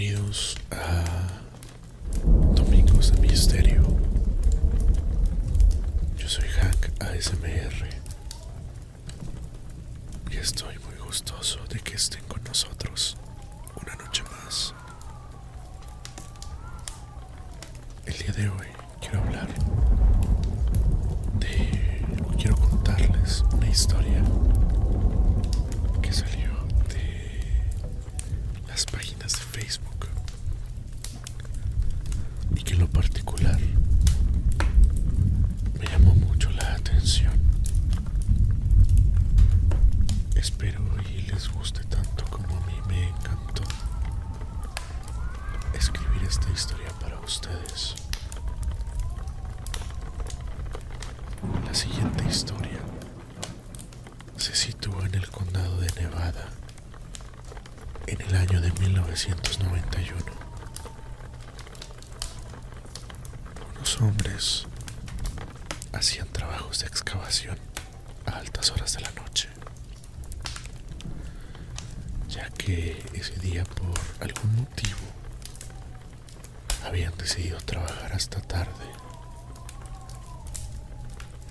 bienvenidos a Domingos de Misterio. Yo soy Hank ASMR y estoy muy gustoso de que estén con nosotros una noche más. El día de hoy quiero hablar de, quiero contarles una historia que salió de las páginas de Facebook y que en lo me llamó mucho la atención. Espero y les guste tanto como a mí me encantó escribir esta historia para ustedes. La siguiente historia se sitúa en el condado de Nevada en el año de 1991. Unos hombres hacían trabajos de excavación a altas horas de la noche, ya que ese día por algún motivo habían decidido trabajar hasta tarde.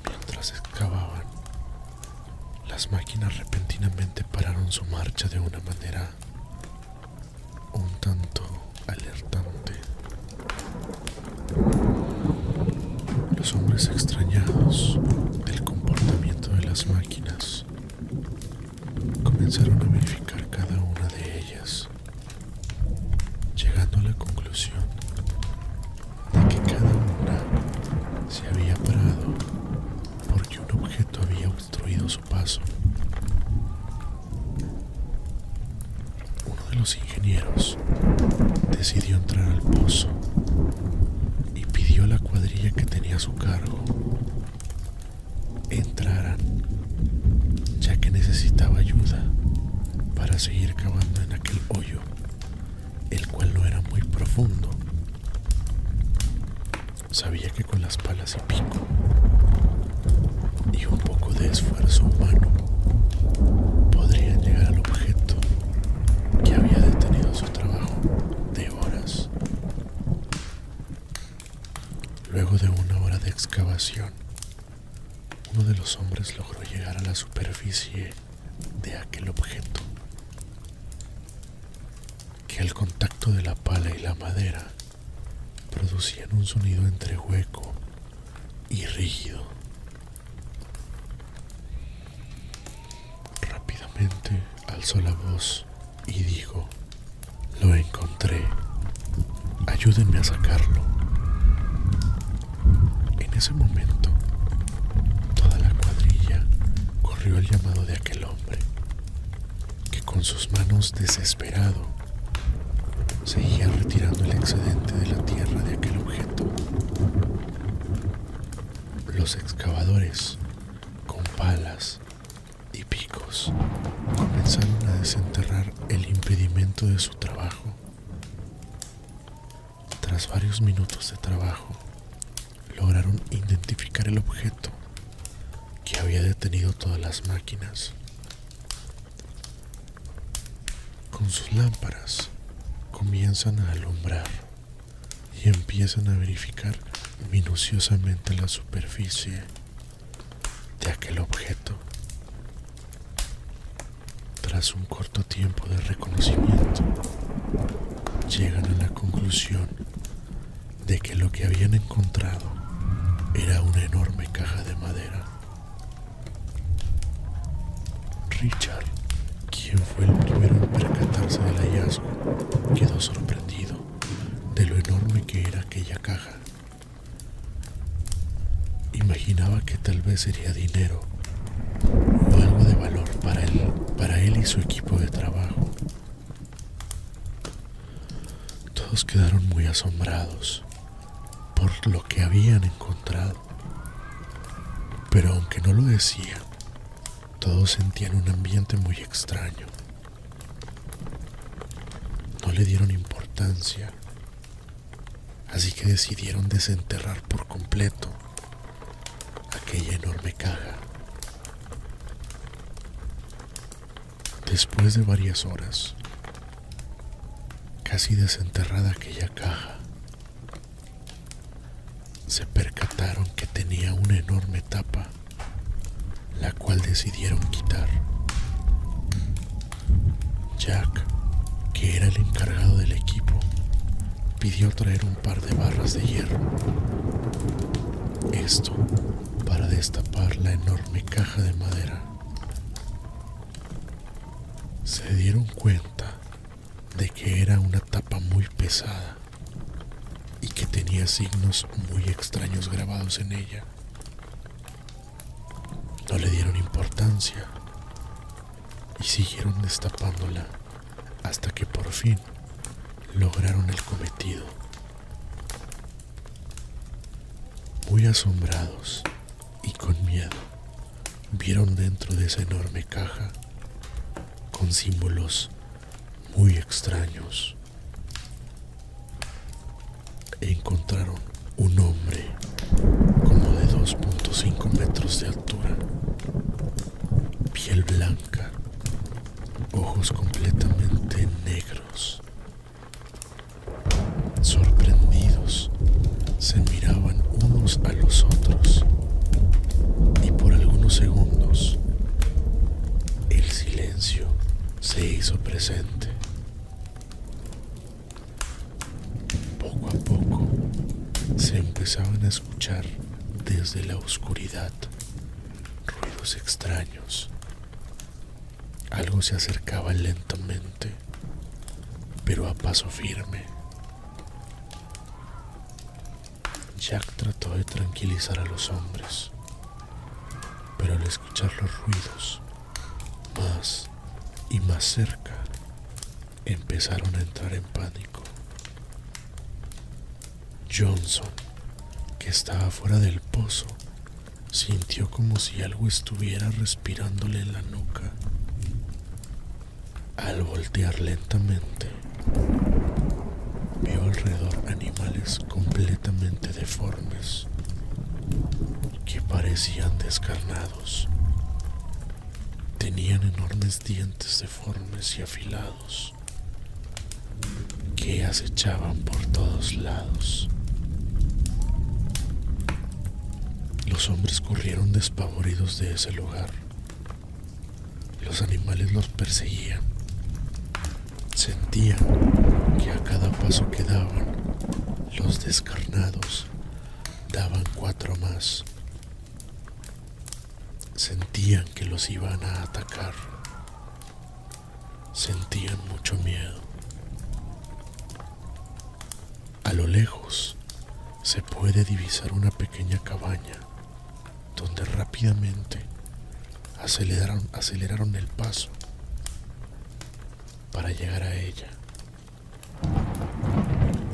Mientras excavaban, las máquinas repentinamente pararon su marcha de una manera un tanto alertante. Los hombres extrañados del comportamiento de las máquinas comenzaron a verificar cada una de ellas, llegando a la conclusión de que cada una se había parado porque un objeto había obstruido su paso. Uno de los ingenieros decidió entrar al pozo y pidió a la que tenía su cargo entraran, ya que necesitaba ayuda para seguir cavando en aquel hoyo, el cual no era muy profundo. Sabía que con las palas y pico y un poco de esfuerzo humano podrían llegar al objeto que había detenido su trabajo de horas. Luego de una hora de excavación, uno de los hombres logró llegar a la superficie de aquel objeto, que al contacto de la pala y la madera producían un sonido entre hueco y rígido. Rápidamente alzó la voz y dijo, lo encontré, ayúdenme a sacarlo. Ese momento, toda la cuadrilla corrió al llamado de aquel hombre, que con sus manos desesperado seguía retirando el excedente de la tierra de aquel objeto. Los excavadores, con palas y picos, comenzaron a desenterrar el impedimento de su trabajo. Tras varios minutos de trabajo, lograron identificar el objeto que había detenido todas las máquinas. Con sus lámparas comienzan a alumbrar y empiezan a verificar minuciosamente la superficie de aquel objeto. Tras un corto tiempo de reconocimiento, llegan a la conclusión de que lo que habían encontrado era una enorme caja de madera. Richard, quien fue el primero en percatarse del hallazgo, quedó sorprendido de lo enorme que era aquella caja. Imaginaba que tal vez sería dinero o algo de valor para él, para él y su equipo de trabajo. Todos quedaron muy asombrados por lo que habían encontrado. Pero aunque no lo decían, todos sentían un ambiente muy extraño. No le dieron importancia, así que decidieron desenterrar por completo aquella enorme caja. Después de varias horas, casi desenterrada aquella caja, se percataron que tenía una enorme tapa, la cual decidieron quitar. Jack, que era el encargado del equipo, pidió traer un par de barras de hierro. Esto para destapar la enorme caja de madera. Se dieron cuenta de que era una tapa muy pesada que tenía signos muy extraños grabados en ella. No le dieron importancia y siguieron destapándola hasta que por fin lograron el cometido. Muy asombrados y con miedo, vieron dentro de esa enorme caja con símbolos muy extraños. Encontraron un hombre como de 2.5 metros de altura, piel blanca, ojos completamente negros. Sorprendidos, se miraban unos a los otros y por algunos segundos el silencio se hizo presente. Poco a poco se empezaban a escuchar desde la oscuridad ruidos extraños. Algo se acercaba lentamente, pero a paso firme. Jack trató de tranquilizar a los hombres, pero al escuchar los ruidos más y más cerca, empezaron a entrar en pánico. Johnson, que estaba fuera del pozo, sintió como si algo estuviera respirándole en la nuca. Al voltear lentamente, vio alrededor animales completamente deformes que parecían descarnados. Tenían enormes dientes deformes y afilados que acechaban por todos lados. Los hombres corrieron despavoridos de ese lugar. Los animales los perseguían. Sentían que a cada paso que daban, los descarnados daban cuatro más. Sentían que los iban a atacar. Sentían mucho miedo. A lo lejos se puede divisar una pequeña cabaña donde rápidamente aceleraron, aceleraron el paso para llegar a ella.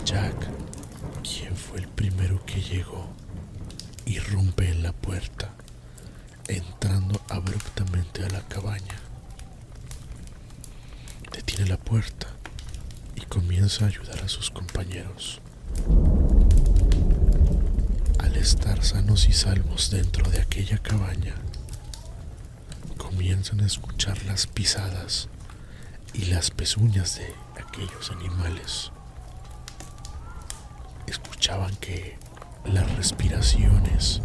Jack, quien fue el primero que llegó, irrumpe en la puerta, entrando abruptamente a la cabaña. Detiene la puerta y comienza a ayudar a sus compañeros. Estar sanos y salvos dentro de aquella cabaña, comienzan a escuchar las pisadas y las pezuñas de aquellos animales. Escuchaban que las respiraciones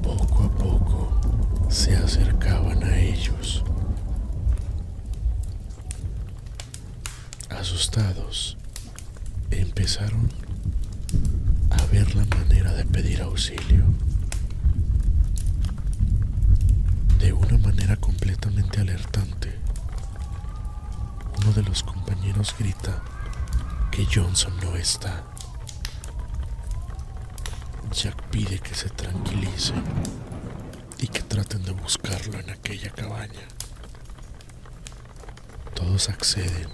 poco a poco se acercaban a ellos. Asustados, empezaron a ver la manera de pedir auxilio. De una manera completamente alertante, uno de los compañeros grita que Johnson no está. Jack pide que se tranquilicen y que traten de buscarlo en aquella cabaña. Todos acceden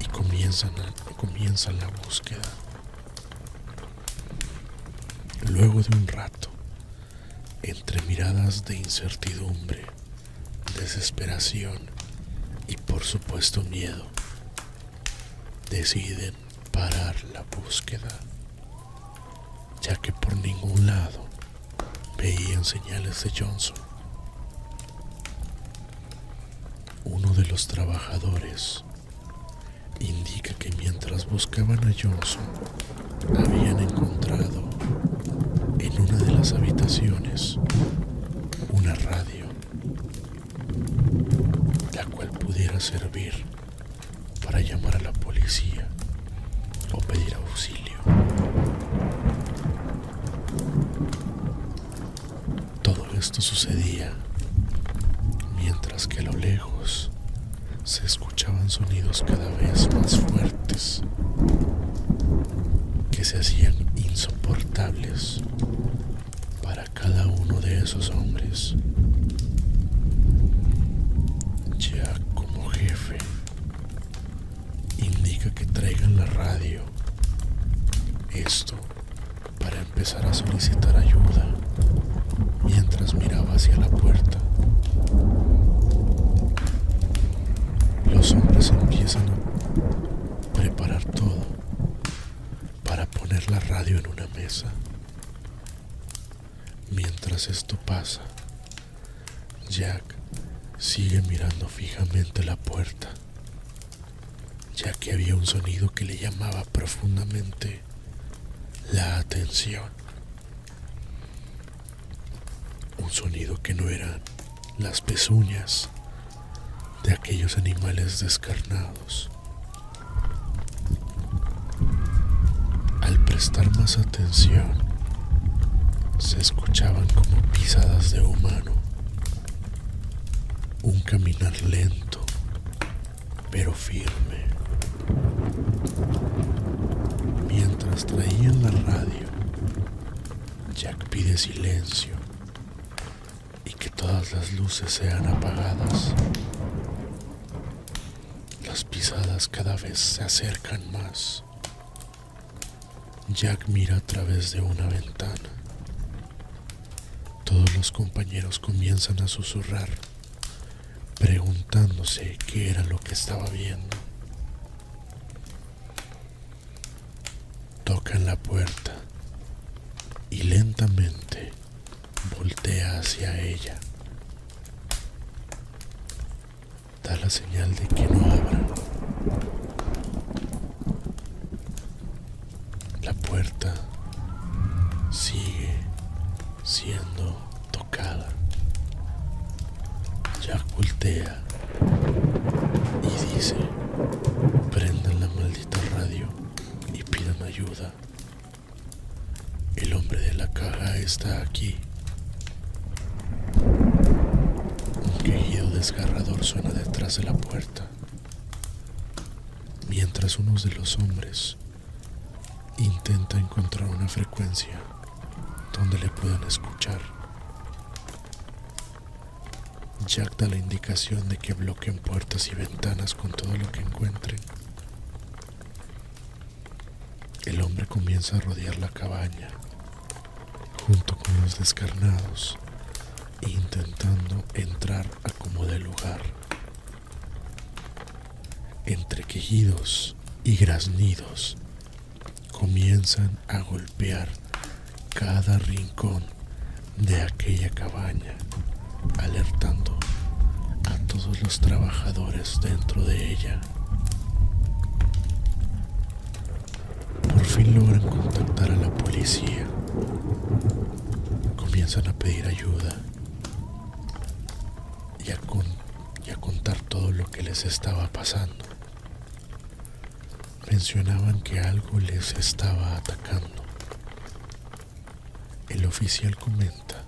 y comienzan, comienzan la búsqueda. Luego de un rato, entre miradas de incertidumbre, desesperación y por supuesto miedo, deciden parar la búsqueda, ya que por ningún lado veían señales de Johnson. Uno de los trabajadores indica que mientras buscaban a Johnson, habían encontrado en una de las habitaciones una radio, la cual pudiera servir para llamar a la policía o pedir auxilio. Todo esto sucedía mientras que a lo lejos se escuchaban sonidos cada vez más fuertes que se hacían insoportables para cada uno de esos hombres. Traigan la radio. Esto para empezar a solicitar ayuda mientras miraba hacia la puerta. Los hombres empiezan a preparar todo para poner la radio en una mesa. Mientras esto pasa, Jack sigue mirando fijamente la puerta, ya que había un sonido que le llamaba profundamente la atención. Un sonido que no eran las pezuñas de aquellos animales descarnados. Al prestar más atención, se escuchaban como pisadas de humano, un caminar lento, pero firme. Mientras traían la radio, Jack pide silencio y que todas las luces sean apagadas. Las pisadas cada vez se acercan más. Jack mira a través de una ventana. Todos los compañeros comienzan a susurrar, preguntándose qué era lo que estaba viendo. Tocan la puerta y lentamente voltea hacia ella. Da la señal de que no abran. La puerta sigue siendo tocada. Jack voltea y dice, prendan la maldita radio y pidan ayuda. El hombre de la caja está aquí. Un quejido desgarrador suena detrás de la puerta, mientras uno de los hombres intenta encontrar una frecuencia donde le puedan escuchar. Jack da la indicación de que bloqueen puertas y ventanas con todo lo que encuentren. El hombre comienza a rodear la cabaña junto con los descarnados, intentando entrar a como de lugar. Entre quejidos y graznidos, comienzan a golpear cada rincón de aquella cabaña, alertando a todos los trabajadores dentro de ella. Por fin logran contactar a la policía. Comienzan a pedir ayuda y a, a contar todo lo que les estaba pasando. Mencionaban que algo les estaba atacando. El oficial comenta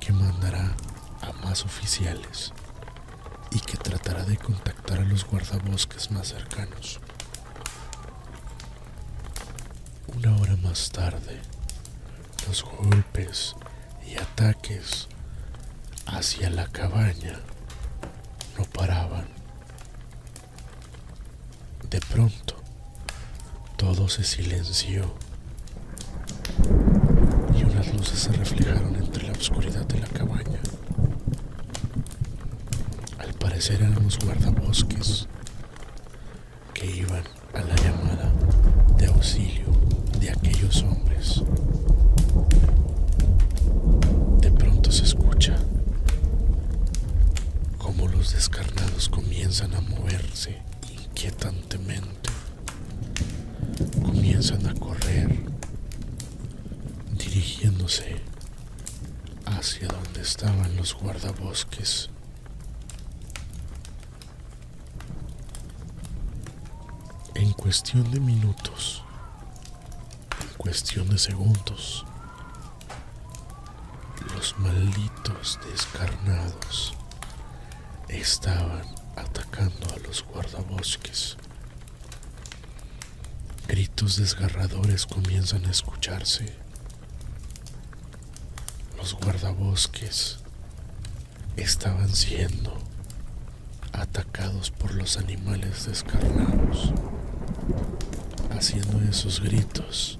que mandará a más oficiales y que tratará de contactar a los guardabosques más cercanos. Una hora más tarde, los golpes y ataques hacia la cabaña no paraban. De pronto, todo se silenció y unas luces se reflejaron entre la oscuridad de la cabaña. Al parecer eran los guardabosques que iban a la llamada de auxilio de aquellos hombres. De pronto se escucha como los descarnados comienzan a moverse inquietantemente. comienzan a correr, dirigiéndose hacia donde estaban los guardabosques. En cuestión de minutos, en cuestión de segundos, los malditos descarnados estaban atacando a los guardabosques. Gritos desgarradores comienzan a escucharse. Los guardabosques estaban siendo atacados por los animales descarnados, haciendo esos gritos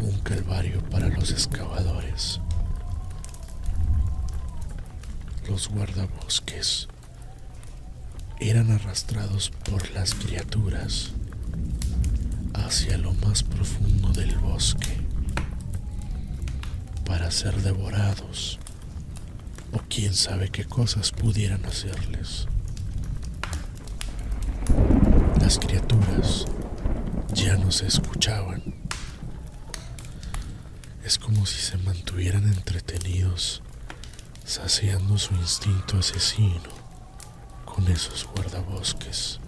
un calvario para los excavadores. Los guardabosques eran arrastrados por las criaturas hacia lo más profundo del bosque para ser devorados o quién sabe qué cosas pudieran hacerles. Las criaturas ya no se escuchaban. Es como si se mantuvieran entretenidos, saciando su instinto asesino con esos guardabosques.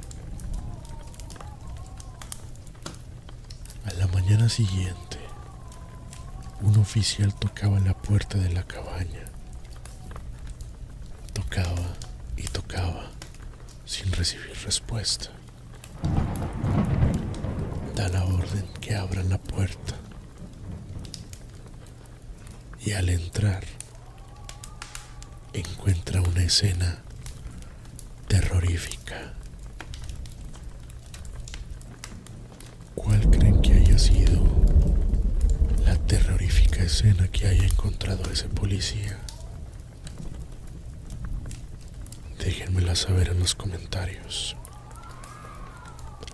A la mañana siguiente, un oficial tocaba la puerta de la cabaña. Tocaba y tocaba sin recibir respuesta. Da la orden que abran la puerta. Y al entrar, encuentra una escena terrorífica. ¿Cuál creen que haya sido la terrorífica escena que haya encontrado ese policía? Déjenmela saber en los comentarios.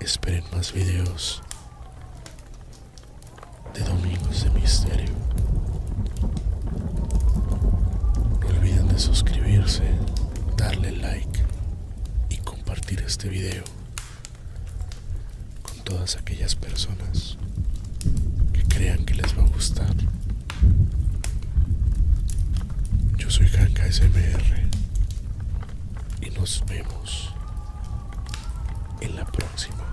Esperen más videos de Domingos de Misterio. No olviden de suscribirse, darle like y compartir este video con todas aquellas personas que crean que les va a gustar. Yo soy Hanka SMR y nos vemos en la próxima.